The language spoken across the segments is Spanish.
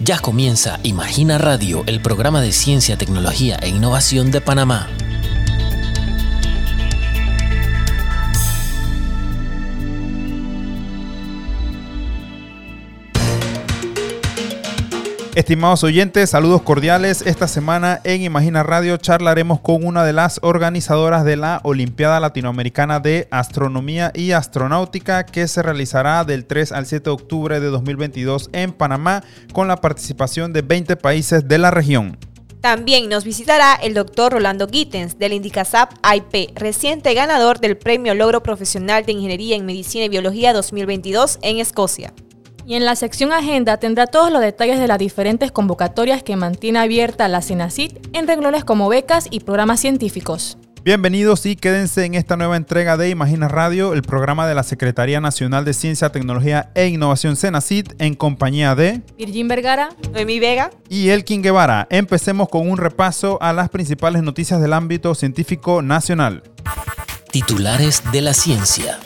Ya comienza Imagina Radio, el programa de ciencia, tecnología e innovación de Panamá. Estimados oyentes, saludos cordiales. Esta semana en Imagina Radio charlaremos con una de las organizadoras de la Olimpiada Latinoamericana de Astronomía y Astronáutica que se realizará del 3 al 7 de octubre de 2022 en Panamá con la participación de 20 países de la región. También nos visitará el doctor Rolando Gittens del Indicasap IP, reciente ganador del Premio Logro Profesional de Ingeniería en Medicina y Biología 2022 en Escocia. Y en la sección Agenda tendrá todos los detalles de las diferentes convocatorias que mantiene abierta la CENACIT en renglones como becas y programas científicos. Bienvenidos y quédense en esta nueva entrega de Imagina Radio, el programa de la Secretaría Nacional de Ciencia, Tecnología e Innovación CENACIT en compañía de Virgin Vergara, Noemí Vega y Elkin Guevara. Empecemos con un repaso a las principales noticias del ámbito científico nacional. Titulares de la ciencia.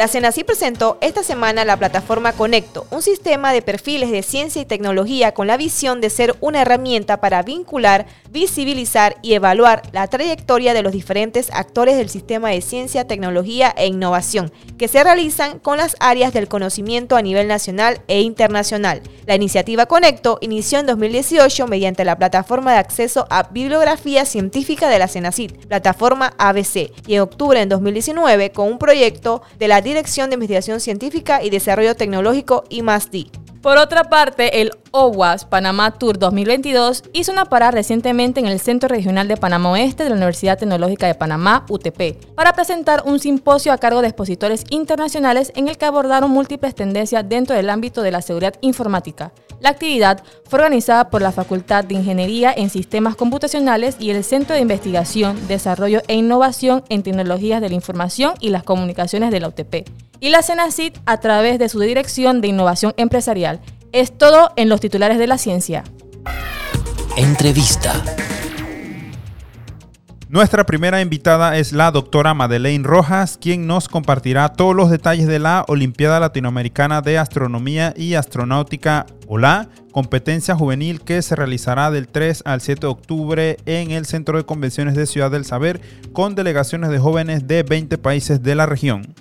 La CENACI presentó esta semana la plataforma Conecto, un sistema de perfiles de ciencia y tecnología con la visión de ser una herramienta para vincular, visibilizar y evaluar la trayectoria de los diferentes actores del sistema de ciencia, tecnología e innovación que se realizan con las áreas del conocimiento a nivel nacional e internacional. La iniciativa Conecto inició en 2018 mediante la plataforma de acceso a bibliografía científica de la CENACIT, plataforma ABC, y en octubre de 2019 con un proyecto de la Dirección de Investigación Científica y Desarrollo Tecnológico y Por otra parte, el OWAS Panamá Tour 2022 hizo una parada recientemente en el Centro Regional de Panamá Oeste de la Universidad Tecnológica de Panamá, UTP, para presentar un simposio a cargo de expositores internacionales en el que abordaron múltiples tendencias dentro del ámbito de la seguridad informática. La actividad fue organizada por la Facultad de Ingeniería en Sistemas Computacionales y el Centro de Investigación, Desarrollo e Innovación en Tecnologías de la Información y las Comunicaciones de la UTP, y la CENACIT a través de su Dirección de Innovación Empresarial. Es todo en los titulares de la ciencia. Entrevista. Nuestra primera invitada es la doctora Madeleine Rojas, quien nos compartirá todos los detalles de la Olimpiada Latinoamericana de Astronomía y Astronáutica OLA, competencia juvenil que se realizará del 3 al 7 de octubre en el Centro de Convenciones de Ciudad del Saber con delegaciones de jóvenes de 20 países de la región.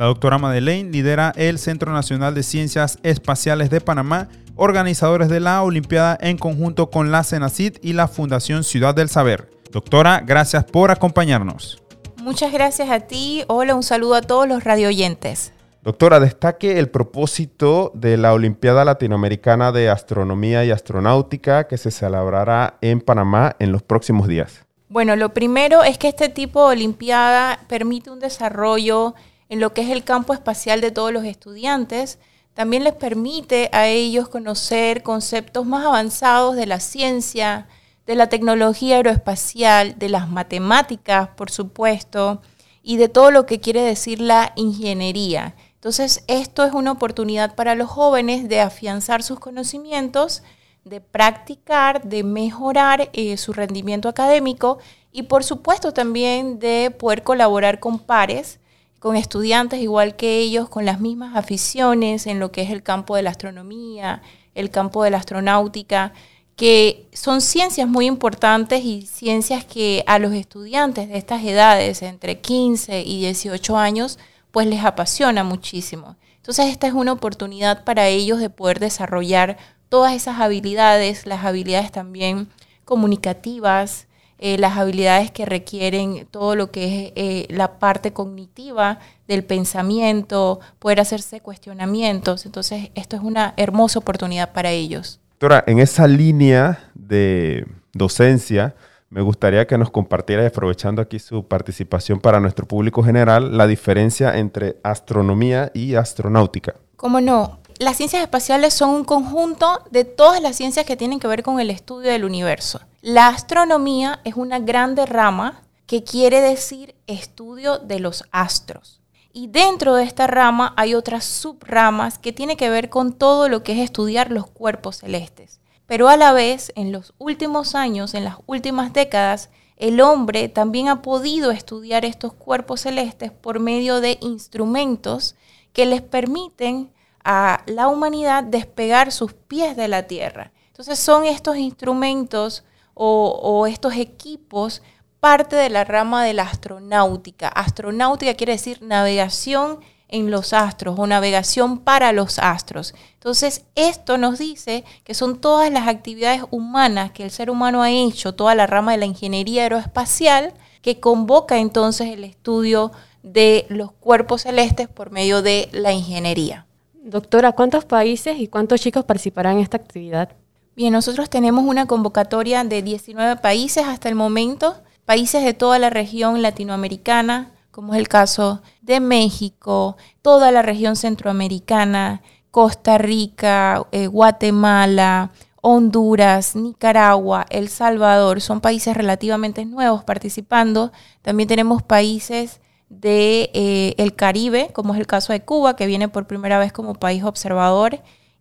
La doctora Madeleine lidera el Centro Nacional de Ciencias Espaciales de Panamá, organizadores de la Olimpiada en conjunto con la CENACID y la Fundación Ciudad del Saber. Doctora, gracias por acompañarnos. Muchas gracias a ti. Hola, un saludo a todos los radioyentes. Doctora, destaque el propósito de la Olimpiada Latinoamericana de Astronomía y Astronáutica que se celebrará en Panamá en los próximos días. Bueno, lo primero es que este tipo de Olimpiada permite un desarrollo en lo que es el campo espacial de todos los estudiantes. También les permite a ellos conocer conceptos más avanzados de la ciencia, de la tecnología aeroespacial, de las matemáticas, por supuesto, y de todo lo que quiere decir la ingeniería. Entonces, esto es una oportunidad para los jóvenes de afianzar sus conocimientos, de practicar, de mejorar eh, su rendimiento académico y, por supuesto, también de poder colaborar con pares, con estudiantes igual que ellos, con las mismas aficiones en lo que es el campo de la astronomía, el campo de la astronáutica que son ciencias muy importantes y ciencias que a los estudiantes de estas edades, entre 15 y 18 años, pues les apasiona muchísimo. Entonces esta es una oportunidad para ellos de poder desarrollar todas esas habilidades, las habilidades también comunicativas, eh, las habilidades que requieren todo lo que es eh, la parte cognitiva del pensamiento, poder hacerse cuestionamientos. Entonces esto es una hermosa oportunidad para ellos. Doctora, en esa línea de docencia, me gustaría que nos compartiera, aprovechando aquí su participación para nuestro público general, la diferencia entre astronomía y astronáutica. ¿Cómo no? Las ciencias espaciales son un conjunto de todas las ciencias que tienen que ver con el estudio del universo. La astronomía es una grande rama que quiere decir estudio de los astros. Y dentro de esta rama hay otras subramas que tienen que ver con todo lo que es estudiar los cuerpos celestes. Pero a la vez, en los últimos años, en las últimas décadas, el hombre también ha podido estudiar estos cuerpos celestes por medio de instrumentos que les permiten a la humanidad despegar sus pies de la Tierra. Entonces son estos instrumentos o, estos equipos parte de la rama de la astronáutica. Astronáutica quiere decir navegación en los astros o navegación para los astros. Entonces, esto nos dice que son todas las actividades humanas que el ser humano ha hecho, toda la rama de la ingeniería aeroespacial, que convoca entonces el estudio de los cuerpos celestes por medio de la ingeniería. Doctora, ¿cuántos países y cuántos chicos participarán en esta actividad? Bien, nosotros tenemos una convocatoria de 19 países hasta el momento, países de toda la región latinoamericana, como es el caso de México, toda la región centroamericana, Costa Rica, eh, Guatemala, Honduras, Nicaragua, El Salvador, son países relativamente nuevos participando. También tenemos países de eh, el Caribe, como es el caso de Cuba, que viene por primera vez como país observador,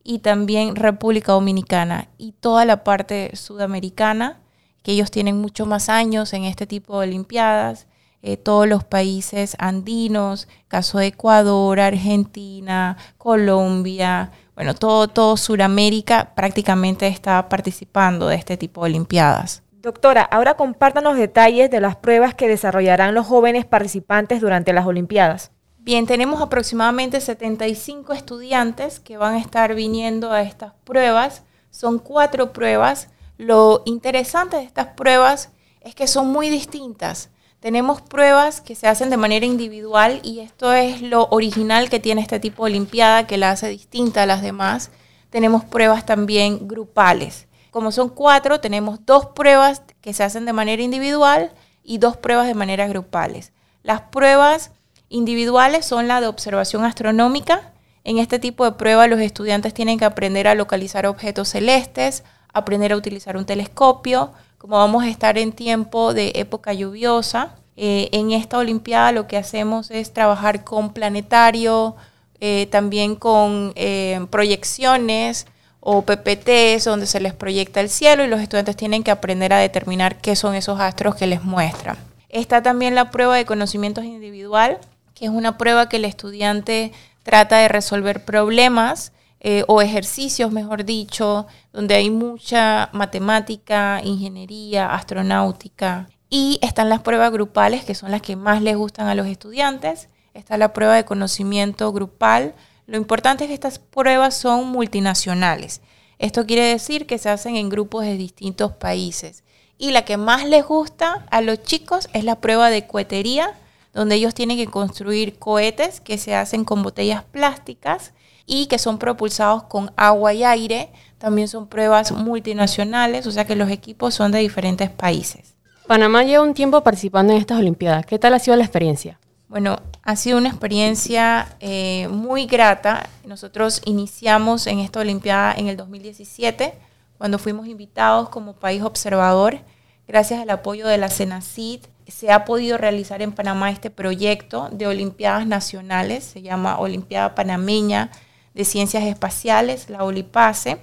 y también República Dominicana y toda la parte sudamericana, que ellos tienen mucho más años en este tipo de Olimpiadas, eh, todos los países andinos, caso de Ecuador, Argentina, Colombia, bueno, todo, todo Sudamérica prácticamente está participando de este tipo de Olimpiadas. Doctora, ahora compártanos detalles de las pruebas que desarrollarán los jóvenes participantes durante las Olimpiadas. Bien, tenemos aproximadamente 75 estudiantes que van a estar viniendo a estas pruebas. Son cuatro pruebas. Lo interesante de estas pruebas es que son muy distintas. Tenemos pruebas que se hacen de manera individual y esto es lo original que tiene este tipo de Olimpiada que la hace distinta a las demás. Tenemos pruebas también grupales. Como son cuatro, tenemos dos pruebas que se hacen de manera individual y dos pruebas de manera grupales. Las pruebas individuales son la de observación astronómica. En este tipo de prueba los estudiantes tienen que aprender a localizar objetos celestes, aprender a utilizar un telescopio, como vamos a estar en tiempo de época lluviosa, eh, en esta Olimpiada lo que hacemos es trabajar con planetario, eh, también con eh, proyecciones o PPTs donde se les proyecta el cielo y los estudiantes tienen que aprender a determinar qué son esos astros que les muestran. Está también la prueba de conocimientos individual, que es una prueba que el estudiante trata de resolver problemas eh, o ejercicios, mejor dicho, donde hay mucha matemática, ingeniería, astronáutica. Y están las pruebas grupales, que son las que más les gustan a los estudiantes. Está la prueba de conocimiento grupal. Lo importante es que estas pruebas son multinacionales. Esto quiere decir que se hacen en grupos de distintos países. Y la que más les gusta a los chicos es la prueba de cohetería, donde ellos tienen que construir cohetes que se hacen con botellas plásticas y que son propulsados con agua y aire. También son pruebas multinacionales, o sea que los equipos son de diferentes países. Panamá lleva un tiempo participando en estas Olimpiadas. ¿Qué tal ha sido la experiencia? Bueno, ha sido una experiencia eh, muy grata. Nosotros iniciamos en esta Olimpiada en el 2017, cuando fuimos invitados como país observador. Gracias al apoyo de la CENACID, se ha podido realizar en Panamá este proyecto de Olimpiadas Nacionales, se llama Olimpiada Panameña de Ciencias Espaciales, la OLIPASE.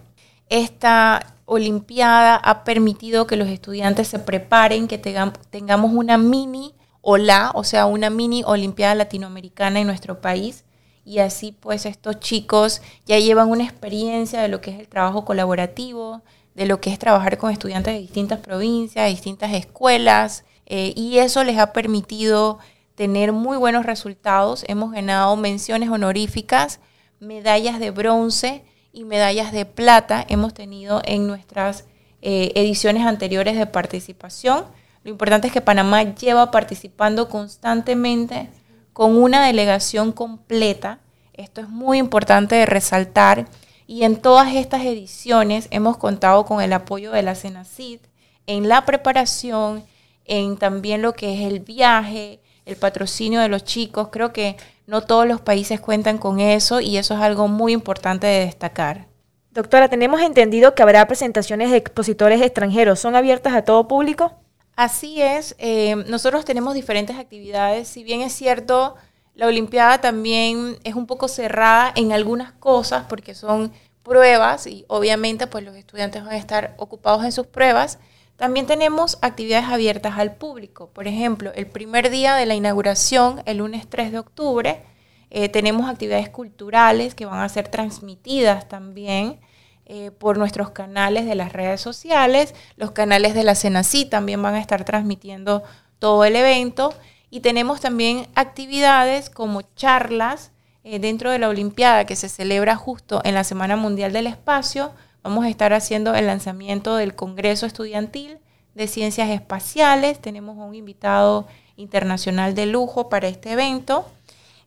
Esta Olimpiada ha permitido que los estudiantes se preparen, que tengamos una mini OLA, o sea, una mini Olimpiada Latinoamericana en nuestro país. Y así pues estos chicos ya llevan una experiencia de lo que es el trabajo colaborativo, de lo que es trabajar con estudiantes de distintas provincias, de distintas escuelas, eh, y eso les ha permitido tener muy buenos resultados. Hemos ganado menciones honoríficas medallas de bronce y medallas de plata hemos tenido en nuestras eh, ediciones anteriores de participación. Lo importante es que Panamá lleva participando constantemente con una delegación completa. Esto es muy importante de resaltar. Y en todas estas ediciones hemos contado con el apoyo de la CENACID en la preparación, en también lo que es el viaje, el patrocinio de los chicos. Creo que no todos los países cuentan con eso y eso es algo muy importante de destacar. Doctora, tenemos entendido que habrá presentaciones de expositores extranjeros. ¿Son abiertas a todo público? Así es. Eh, nosotros tenemos diferentes actividades. Si bien es cierto, la Olimpiada también es un poco cerrada en algunas cosas porque son pruebas y obviamente pues los estudiantes van a estar ocupados en sus pruebas. También tenemos actividades abiertas al público. Por ejemplo, el primer día de la inauguración, el lunes 3 de octubre, Eh, tenemos actividades culturales que van a ser transmitidas también eh, por nuestros canales de las redes sociales. Los canales de la CENACI también van a estar transmitiendo todo el evento. Y tenemos también actividades como charlas eh, dentro de la Olimpiada que se celebra justo en la Semana Mundial del Espacio. Vamos a estar haciendo el lanzamiento del Congreso Estudiantil de Ciencias Espaciales. Tenemos un invitado internacional de lujo para este evento.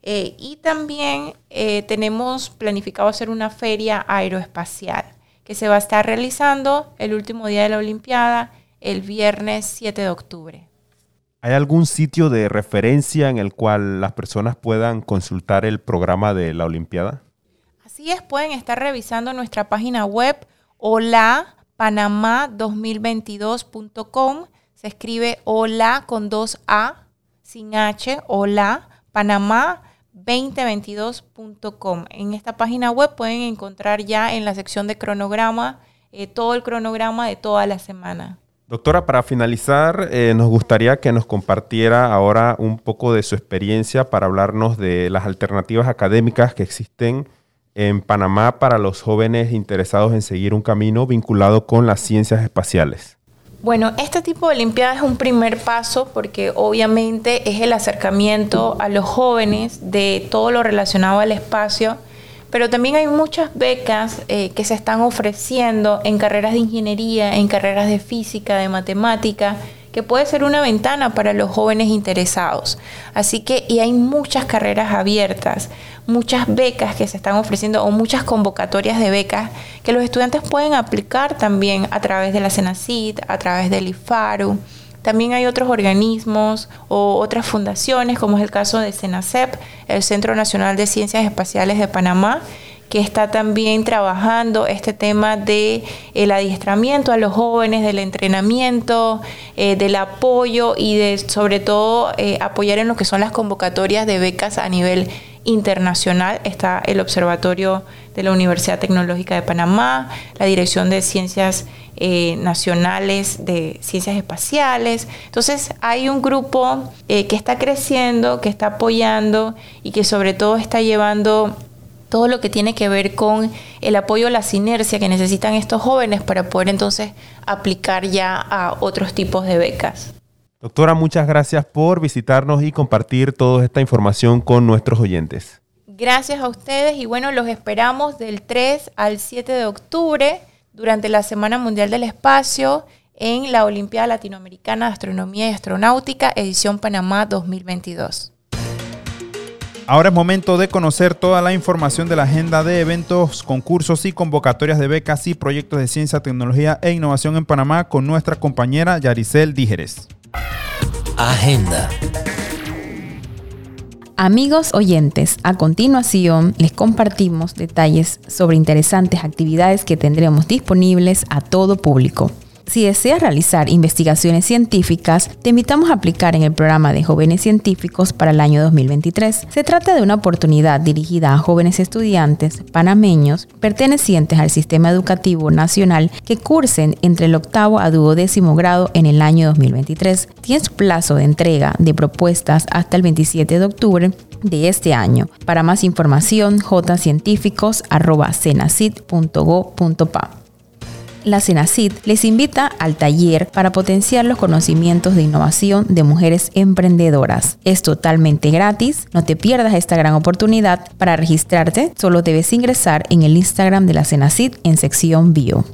Eh, y también eh, tenemos planificado hacer una feria aeroespacial que se va a estar realizando el último día de la Olimpiada, el viernes 7 de octubre. ¿Hay algún sitio de referencia en el cual las personas puedan consultar el programa de la Olimpiada? Es, pueden estar revisando nuestra página web hola panamá2022.com. Se escribe hola con dos A, sin H, hola panamá 2022.com. En esta página web pueden encontrar ya en la sección de cronograma eh, todo el cronograma de toda la semana. Doctora, para finalizar, eh, nos gustaría que nos compartiera ahora un poco de su experiencia para hablarnos de las alternativas académicas que existen en Panamá para los jóvenes interesados en seguir un camino vinculado con las ciencias espaciales. Bueno, este tipo de Olimpiada es un primer paso porque obviamente es el acercamiento a los jóvenes de todo lo relacionado al espacio, pero también hay muchas becas eh, que se están ofreciendo en carreras de ingeniería, en carreras de física, de matemática, que puede ser una ventana para los jóvenes interesados. Así que, y hay muchas carreras abiertas, muchas becas que se están ofreciendo o muchas convocatorias de becas que los estudiantes pueden aplicar también a través de la CENACID, a través del IFARU. También hay otros organismos o otras fundaciones, como es el caso de CENACEP, el Centro Nacional de Ciencias Espaciales de Panamá, que está también trabajando este tema de el adiestramiento a los jóvenes, del entrenamiento, eh, del apoyo y de sobre todo eh, apoyar en lo que son las convocatorias de becas a nivel internacional. Está el Observatorio de la Universidad Tecnológica de Panamá, la Dirección de Ciencias eh, Nacionales de Ciencias Espaciales. Entonces hay un grupo que está creciendo, que está apoyando y que sobre todo está llevando todo lo que tiene que ver con el apoyo a la sinergia que necesitan estos jóvenes para poder entonces aplicar ya a otros tipos de becas. Doctora, muchas gracias por visitarnos y compartir toda esta información con nuestros oyentes. Gracias a ustedes y bueno, los esperamos del 3 al 7 de octubre durante la Semana Mundial del Espacio en la Olimpiada Latinoamericana de Astronomía y Astronáutica, edición Panamá 2022. Ahora es momento de conocer toda la información de la agenda de eventos, concursos y convocatorias de becas y proyectos de ciencia, tecnología e innovación en Panamá con nuestra compañera Yaricel Dígeres. Agenda. Amigos oyentes, a continuación les compartimos detalles sobre interesantes actividades que tendremos disponibles a todo público. Si deseas realizar investigaciones científicas, te invitamos a aplicar en el programa de jóvenes científicos para el año 2023. Se trata de una oportunidad dirigida a jóvenes estudiantes panameños pertenecientes al sistema educativo nacional que cursen entre el octavo a duodécimo grado en el año 2023. Tienes plazo de entrega de propuestas hasta el 27 de octubre de este año. Para más información, jcientíficos.cenacit.go.pa la CENACID les invita al taller para potenciar los conocimientos de innovación de mujeres emprendedoras. Es totalmente gratis, no te pierdas esta gran oportunidad. Para registrarte, solo debes ingresar en el Instagram de la CENACID en sección bio.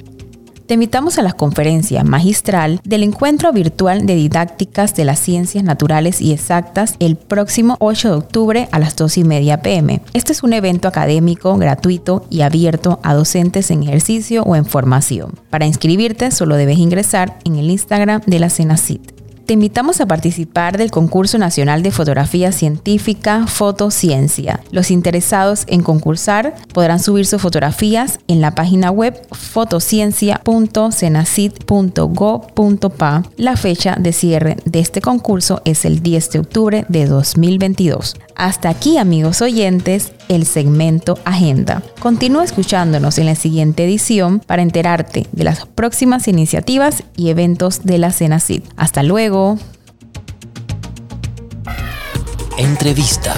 Te invitamos a la conferencia magistral del Encuentro Virtual de Didácticas de las Ciencias Naturales y Exactas el próximo 8 de octubre a las 2 y media pm. Este es un evento académico, gratuito y abierto a docentes en ejercicio o en formación. Para inscribirte solo debes ingresar en el Instagram de la CENACIT. Te invitamos a participar del concurso nacional de fotografía científica Fotociencia. Los interesados en concursar podrán subir sus fotografías en la página web fotociencia.cenacit.go.pa. La fecha de cierre de este concurso es el 10 de octubre de 2022. Hasta aquí, amigos oyentes, el segmento Agenda. Continúa escuchándonos en la siguiente edición para enterarte de las próximas iniciativas y eventos de la CENACID. Hasta luego. Entrevista.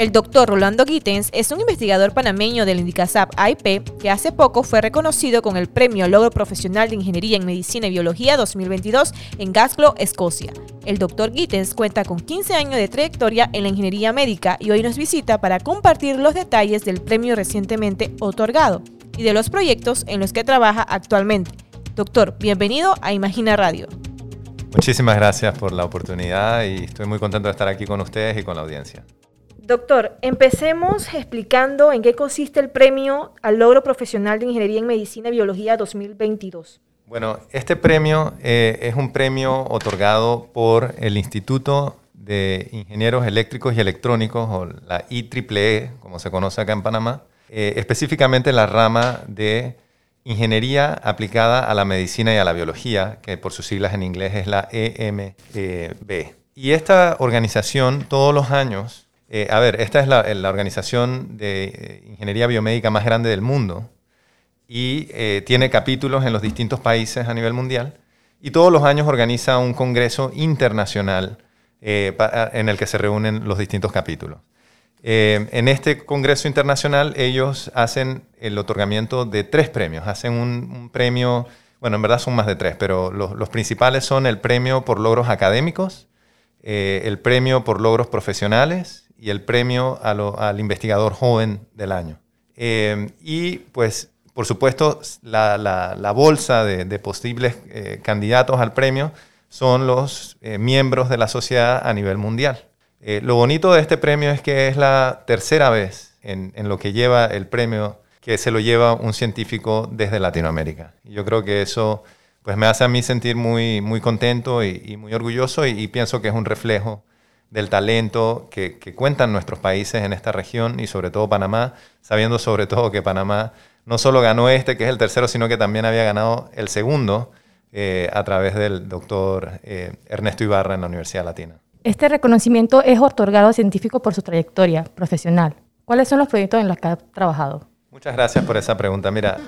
El doctor Rolando Gittens es un investigador panameño del Indicasap AIP que hace poco fue reconocido con el Premio Logro Profesional de Ingeniería en Medicina y Biología 2022 en Glasgow, Escocia. El doctor Gittens cuenta con 15 años de trayectoria en la ingeniería médica y hoy nos visita para compartir los detalles del premio recientemente otorgado y de los proyectos en los que trabaja actualmente. Doctor, bienvenido a Imagina Radio. Muchísimas gracias por la oportunidad y estoy muy contento de estar aquí con ustedes y con la audiencia. Doctor, empecemos explicando en qué consiste el premio al logro profesional de Ingeniería en Medicina y Biología 2022. Bueno, este premio eh, es un premio otorgado por el Instituto de Ingenieros Eléctricos y Electrónicos, o la IEEE, como se conoce acá en Panamá, eh, específicamente la rama de Ingeniería aplicada a la medicina y a la biología, que por sus siglas en inglés es la EMB. Y esta organización todos los años eh, a ver, esta es la, organización de eh, ingeniería biomédica más grande del mundo y eh, tiene capítulos en los distintos países a nivel mundial y todos los años organiza un congreso internacional en el que se reúnen los distintos capítulos. en este congreso internacional ellos hacen el otorgamiento de tres premios. Hacen un, premio, bueno, en verdad son más de tres, pero los principales son el premio por logros académicos, el premio por logros profesionales y el premio al investigador joven del año. Eh, y pues, por supuesto, la, bolsa de, posibles eh, candidatos al premio son los eh, miembros de la sociedad a nivel mundial. lo bonito de este premio es que es la tercera vez en, lo que lleva el premio que se lo lleva un científico desde Latinoamérica. Y yo creo que eso pues me hace a mí sentir muy, muy contento y, muy orgulloso y, y, pienso que es un reflejo del talento que, cuentan nuestros países en esta región y sobre todo Panamá, sabiendo sobre todo que Panamá no solo ganó este, que es el tercero, sino que también había ganado el segundo eh, a través del doctor eh, Ernesto Ibarra en la Universidad Latina. Este reconocimiento es otorgado a científicos por su trayectoria profesional. ¿Cuáles son los proyectos en los que ha trabajado? Muchas gracias por esa pregunta. Mira,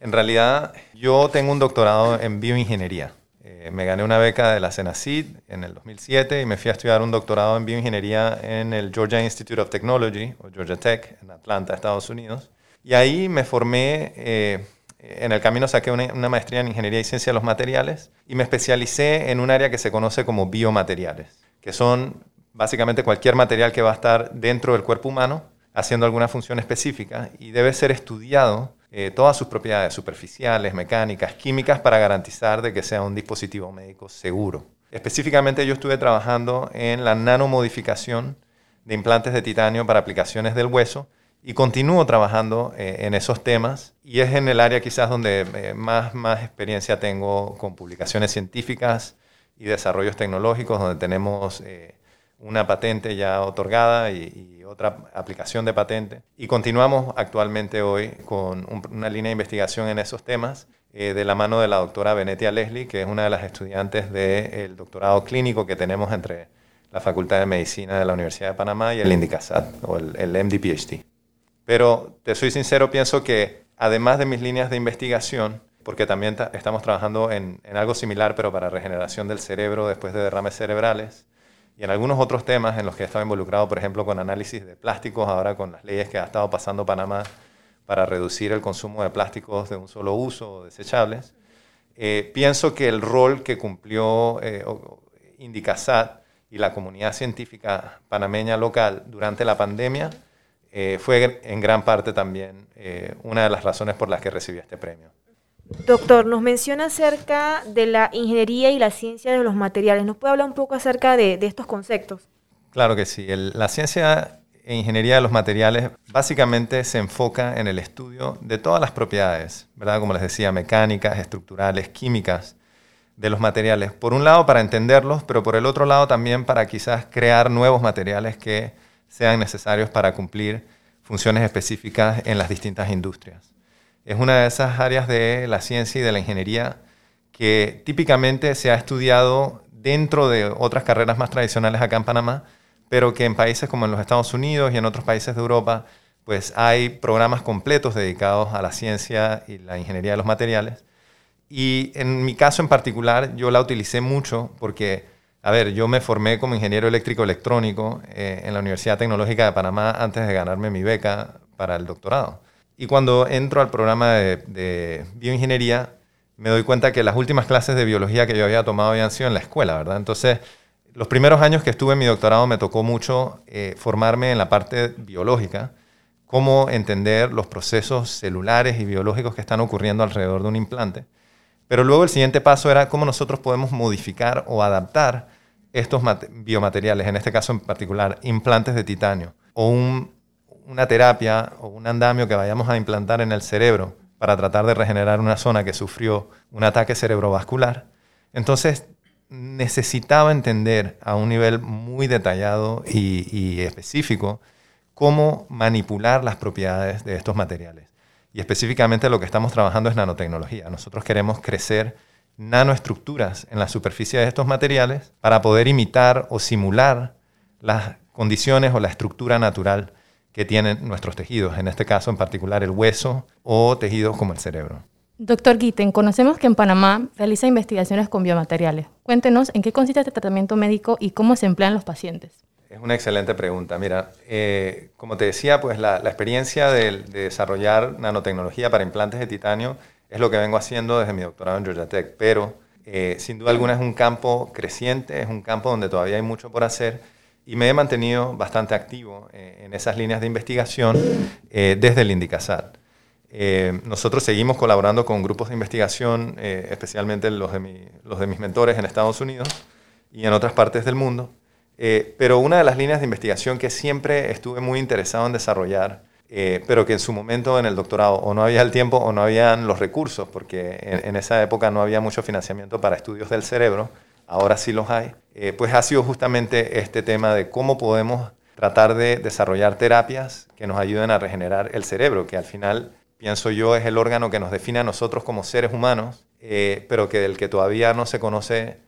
en realidad yo tengo un doctorado en bioingeniería. Eh, me gané una beca de la CENACID en el 2007 y me fui a estudiar un doctorado en bioingeniería en el Georgia Institute of Technology, o Georgia Tech, en Atlanta, Estados Unidos. Y ahí me formé, eh, en el camino saqué una, una, maestría en Ingeniería y Ciencia de los Materiales y me especialicé en un área que se conoce como biomateriales, que son básicamente cualquier material que va a estar dentro del cuerpo humano haciendo alguna función específica y debe ser estudiado eh, todas sus propiedades superficiales, mecánicas, químicas, para garantizar de que sea un dispositivo médico seguro. Específicamente yo estuve trabajando en la nanomodificación de implantes de titanio para aplicaciones del hueso y continúo trabajando eh, en esos temas y es en el área quizás donde eh, más, más experiencia tengo con publicaciones científicas y desarrollos tecnológicos, donde tenemos una patente ya otorgada y, otra aplicación de patente. Y continuamos actualmente hoy con una línea de investigación en esos temas eh, de la mano de la doctora Benetia Leslie, que es una de las estudiantes del doctorado clínico que tenemos entre la Facultad de Medicina de la Universidad de Panamá y el INDICASAT o el, el MD-PhD. Pero te soy sincero, pienso que además de mis líneas de investigación, porque también estamos trabajando en, en algo similar, pero para regeneración del cerebro después de derrames cerebrales, y en algunos otros temas en los que he estado involucrado, por ejemplo, con análisis de plásticos, ahora con las leyes que ha estado pasando Panamá para reducir el consumo de plásticos de un solo uso o desechables, eh, pienso que el rol que cumplió eh, Indicasat y la comunidad científica panameña local durante la pandemia eh, fue en gran parte también una de las razones por las que recibí este premio. Doctor, nos menciona acerca de la ingeniería y la ciencia de los materiales. ¿Nos puede hablar un poco acerca de, estos conceptos? Claro que sí. la ciencia e ingeniería de los materiales básicamente se enfoca en el estudio de todas las propiedades, ¿verdad? Como les decía, mecánicas, estructurales, químicas de los materiales. Por un lado para entenderlos, pero por el otro lado también para quizás crear nuevos materiales que sean necesarios para cumplir funciones específicas en las distintas industrias es una de esas áreas de la ciencia y de la ingeniería que típicamente se ha estudiado dentro de otras carreras más tradicionales acá en Panamá, pero que en países como en los Estados Unidos y en otros países de Europa, pues hay programas completos dedicados a la ciencia y la ingeniería de los materiales. Y en mi caso en particular, yo la utilicé mucho porque a ver, yo me formé como ingeniero eléctrico electrónico eh, en la Universidad Tecnológica de Panamá antes de ganarme mi beca para el doctorado. Y cuando entro al programa de, bioingeniería, me doy cuenta que las últimas clases de biología que yo había tomado habían sido en la escuela, ¿verdad? Entonces, los primeros años que estuve en mi doctorado me tocó mucho eh, formarme en la parte biológica, cómo entender los procesos celulares y biológicos que están ocurriendo alrededor de un implante. Pero luego el siguiente paso era cómo nosotros podemos modificar o adaptar estos biomateriales, en este caso en particular implantes de titanio, o una terapia o un andamio que vayamos a implantar en el cerebro para tratar de regenerar una zona que sufrió un ataque cerebrovascular. Entonces necesitaba entender a un nivel muy detallado y, específico cómo manipular las propiedades de estos materiales. Y específicamente lo que estamos trabajando es nanotecnología. Nosotros queremos crecer nanoestructuras en la superficie de estos materiales para poder imitar o simular las condiciones o la estructura natural que tienen nuestros tejidos, en este caso en particular el hueso o tejidos como el cerebro. Doctor Guiten, conocemos que en Panamá realiza investigaciones con biomateriales. Cuéntenos en qué consiste este tratamiento médico y cómo se emplean los pacientes. Es una excelente pregunta. Mira, eh, como te decía, pues la, experiencia de, de, desarrollar nanotecnología para implantes de titanio es lo que vengo haciendo desde mi doctorado en Georgia Tech, pero eh, sin duda alguna es un campo creciente, es un campo donde todavía hay mucho por hacer y me he mantenido bastante activo eh, en esas líneas de investigación eh, desde el Indicasat. nosotros seguimos colaborando con grupos de investigación, especialmente los de, los de mis mentores en Estados Unidos y en otras partes del mundo, pero una de las líneas de investigación que siempre estuve muy interesado en desarrollar eh, pero que en su momento en el doctorado o no había el tiempo o no habían los recursos, porque en, esa época no había mucho financiamiento para estudios del cerebro, ahora sí los hay, eh, pues ha sido justamente este tema de cómo podemos tratar de desarrollar terapias que nos ayuden a regenerar el cerebro, que al final, pienso yo, es el órgano que nos define a nosotros como seres humanos, eh, pero que del que todavía no se conoce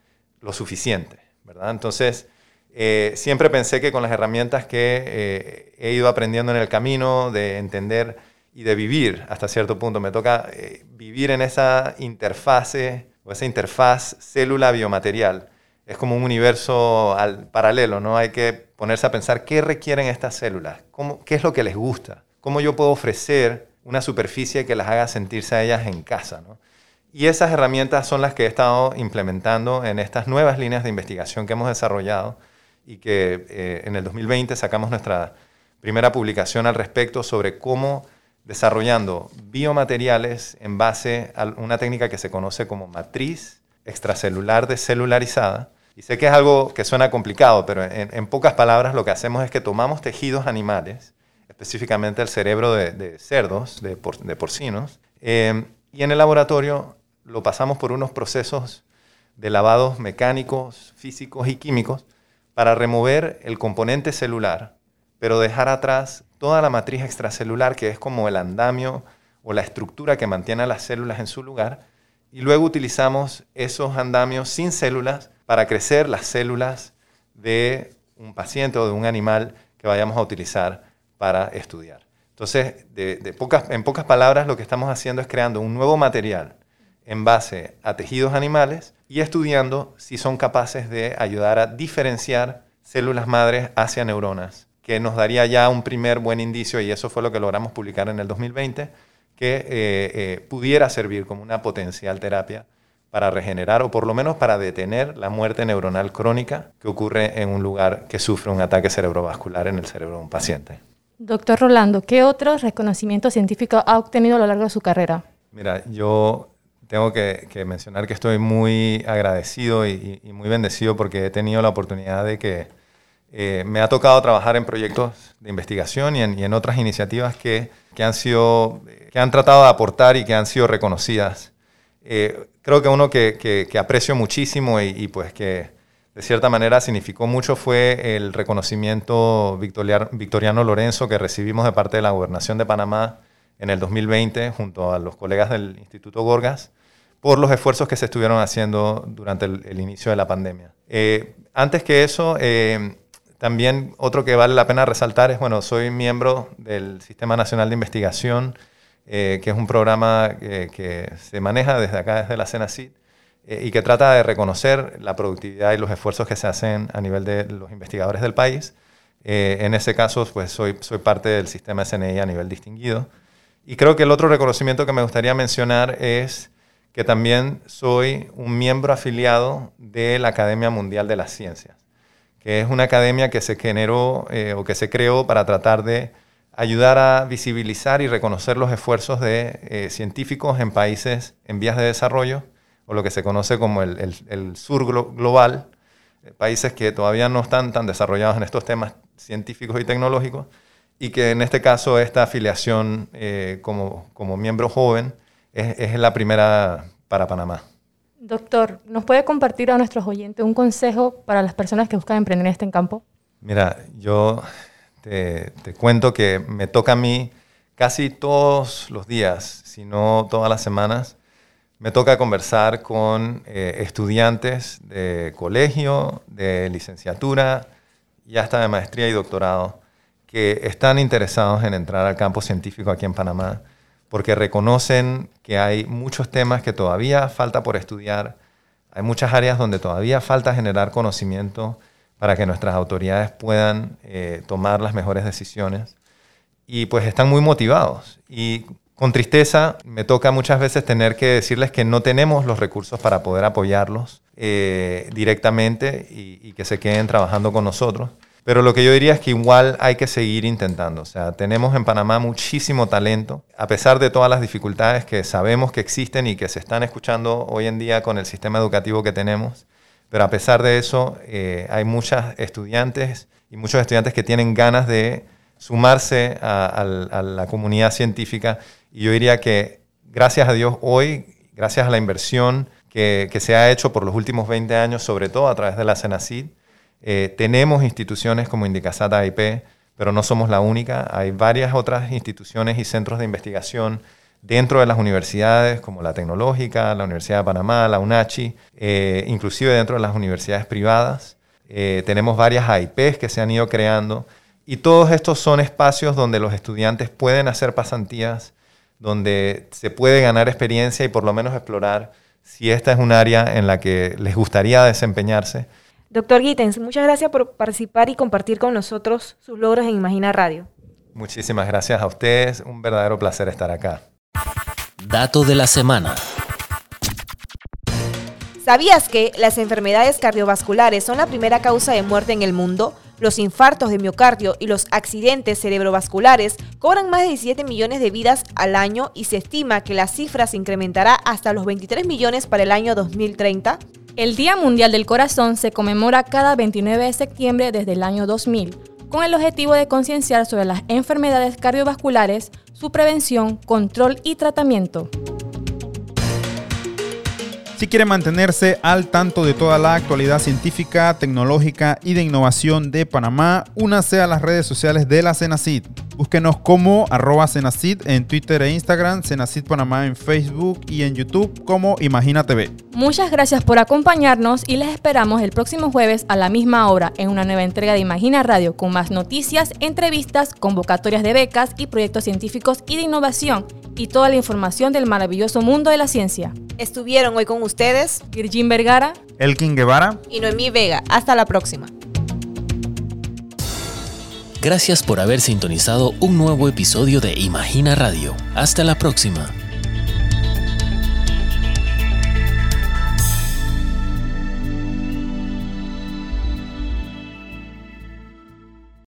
lo suficiente, ¿verdad? Entonces, eh, siempre pensé que con las herramientas que he ido aprendiendo en el camino, de entender y de vivir hasta cierto punto, me toca vivir en esa interfase esa interfaz célula-biomaterial. Es como un universo al, paralelo, ¿no? Hay que ponerse a pensar qué requieren estas células, qué es lo que les gusta, cómo yo puedo ofrecer una superficie que las haga sentirse a ellas en casa, ¿no? Y esas herramientas son las que he estado implementando en estas nuevas líneas de investigación que hemos desarrollado y que eh, en el 2020 sacamos nuestra primera publicación al respecto sobre cómo desarrollando biomateriales en base a una técnica que se conoce como matriz extracelular descelularizada. Y sé que es algo que suena complicado, pero en, pocas palabras lo que hacemos es que tomamos tejidos animales, específicamente el cerebro de, cerdos, de, porcinos, eh, y en el laboratorio lo pasamos por unos procesos de lavados mecánicos, físicos y químicos para remover el componente celular, pero dejar atrás toda la matriz extracelular, que es como el andamio o la estructura que mantiene a las células en su lugar, y luego utilizamos esos andamios sin células para crecer las células de un paciente o de un animal que vayamos a utilizar para estudiar. Entonces, en pocas palabras, lo que estamos haciendo es creando un nuevo material en base a tejidos animales y estudiando si son capaces de ayudar a diferenciar células madres hacia neuronas, que nos daría ya un primer buen indicio, y eso fue lo que logramos publicar en el 2020, que eh, eh, pudiera servir como una potencial terapia para regenerar o por lo menos para detener la muerte neuronal crónica que ocurre en un lugar que sufre un ataque cerebrovascular en el cerebro de un paciente. Doctor Rolando, ¿qué otros reconocimientos científicos ha obtenido a lo largo de su carrera? Mira, yo tengo que, mencionar que estoy muy agradecido y, muy bendecido porque he tenido la oportunidad de que eh, me ha tocado trabajar en proyectos de investigación y en, otras iniciativas que, han sido, que han tratado de aportar y que han sido reconocidas. Eh, creo que uno que, aprecio muchísimo y, pues que de cierta manera significó mucho fue el reconocimiento victoriano Lorenzo que recibimos de parte de la Gobernación de Panamá en el 2020 junto a los colegas del Instituto Gorgas por los esfuerzos que se estuvieron haciendo durante el, inicio de la pandemia. Eh, antes que eso, eh, también otro que vale la pena resaltar es, bueno, soy miembro del Sistema Nacional de Investigación, eh, que es un programa que se maneja desde acá, desde la CENACID, eh, y que trata de reconocer la productividad y los esfuerzos que se hacen a nivel de los investigadores del país. Eh, en ese caso, pues soy, soy parte del sistema SNI a nivel distinguido. Y creo que el otro reconocimiento que me gustaría mencionar es que también soy un miembro afiliado de la Academia Mundial de las Ciencias, es una academia que se generó eh, o que se creó para tratar de ayudar a visibilizar y reconocer los esfuerzos de eh, científicos en países en vías de desarrollo, o lo que se conoce como el, sur global, eh, países que todavía no están tan desarrollados en estos temas científicos y tecnológicos, y que en este caso esta afiliación como miembro joven es, la primera para Panamá. Doctor, ¿nos puede compartir a nuestros oyentes un consejo para las personas que buscan emprender en este campo? Mira, yo te, cuento que me toca a mí casi todos los días, si no todas las semanas, me toca conversar con eh, estudiantes de colegio, de licenciatura y hasta de maestría y doctorado que están interesados en entrar al campo científico aquí en Panamá porque reconocen que hay muchos temas que todavía falta por estudiar, hay muchas áreas donde todavía falta generar conocimiento para que nuestras autoridades puedan eh, tomar las mejores decisiones. Y pues están muy motivados. Y con tristeza me toca muchas veces tener que decirles que no tenemos los recursos para poder apoyarlos eh, directamente y que se queden trabajando con nosotros. Pero lo que yo diría es que igual hay que seguir intentando. O sea, tenemos en Panamá muchísimo talento, a pesar de todas las dificultades que sabemos que existen y que se están escuchando hoy en día con el sistema educativo que tenemos. Pero a pesar de eso, eh, hay muchos estudiantes y muchos estudiantes que tienen ganas de sumarse a, la comunidad científica. Y yo diría que gracias a Dios hoy, gracias a la inversión que, que se ha hecho por los últimos 20 años, sobre todo a través de la CENACID, eh, tenemos instituciones como Indicasat AIP, pero no somos la única. Hay varias otras instituciones y centros de investigación dentro de las universidades, como la Tecnológica, la Universidad de Panamá, la UNACHI, eh, inclusive dentro de las universidades privadas. Eh, tenemos varias AIPs que se han ido creando y todos estos son espacios donde los estudiantes pueden hacer pasantías, donde se puede ganar experiencia y por lo menos explorar si esta es un área en la que les gustaría desempeñarse Doctor Gittens, muchas gracias por participar y compartir con nosotros sus logros en Imagina Radio. Muchísimas gracias a ustedes, un verdadero placer estar acá. Dato de la semana. ¿Sabías que las enfermedades cardiovasculares son la primera causa de muerte en el mundo? Los infartos de miocardio y los accidentes cerebrovasculares cobran más de 17 millones de vidas al año y se estima que la cifra se incrementará hasta los 23 millones para el año 2030. El Día Mundial del Corazón se conmemora cada 29 de septiembre desde el año 2000, con el objetivo de concienciar sobre las enfermedades cardiovasculares, su prevención, control y tratamiento. Si quiere mantenerse al tanto de toda la actualidad científica, tecnológica y de innovación de Panamá, únase a las redes sociales de la Cenacid. Búsquenos como arroba Cenacid en Twitter e Instagram, Cenacid Panamá en Facebook y en YouTube como Imagina TV. Muchas gracias por acompañarnos y les esperamos el próximo jueves a la misma hora en una nueva entrega de Imagina Radio con más noticias, entrevistas, convocatorias de becas y proyectos científicos y de innovación y toda la información del maravilloso mundo de la ciencia. Estuvieron hoy con ustedes Virgin Vergara, Elkin Guevara y Noemí Vega. Hasta la próxima. Gracias por haber sintonizado un nuevo episodio de Imagina Radio. Hasta la próxima.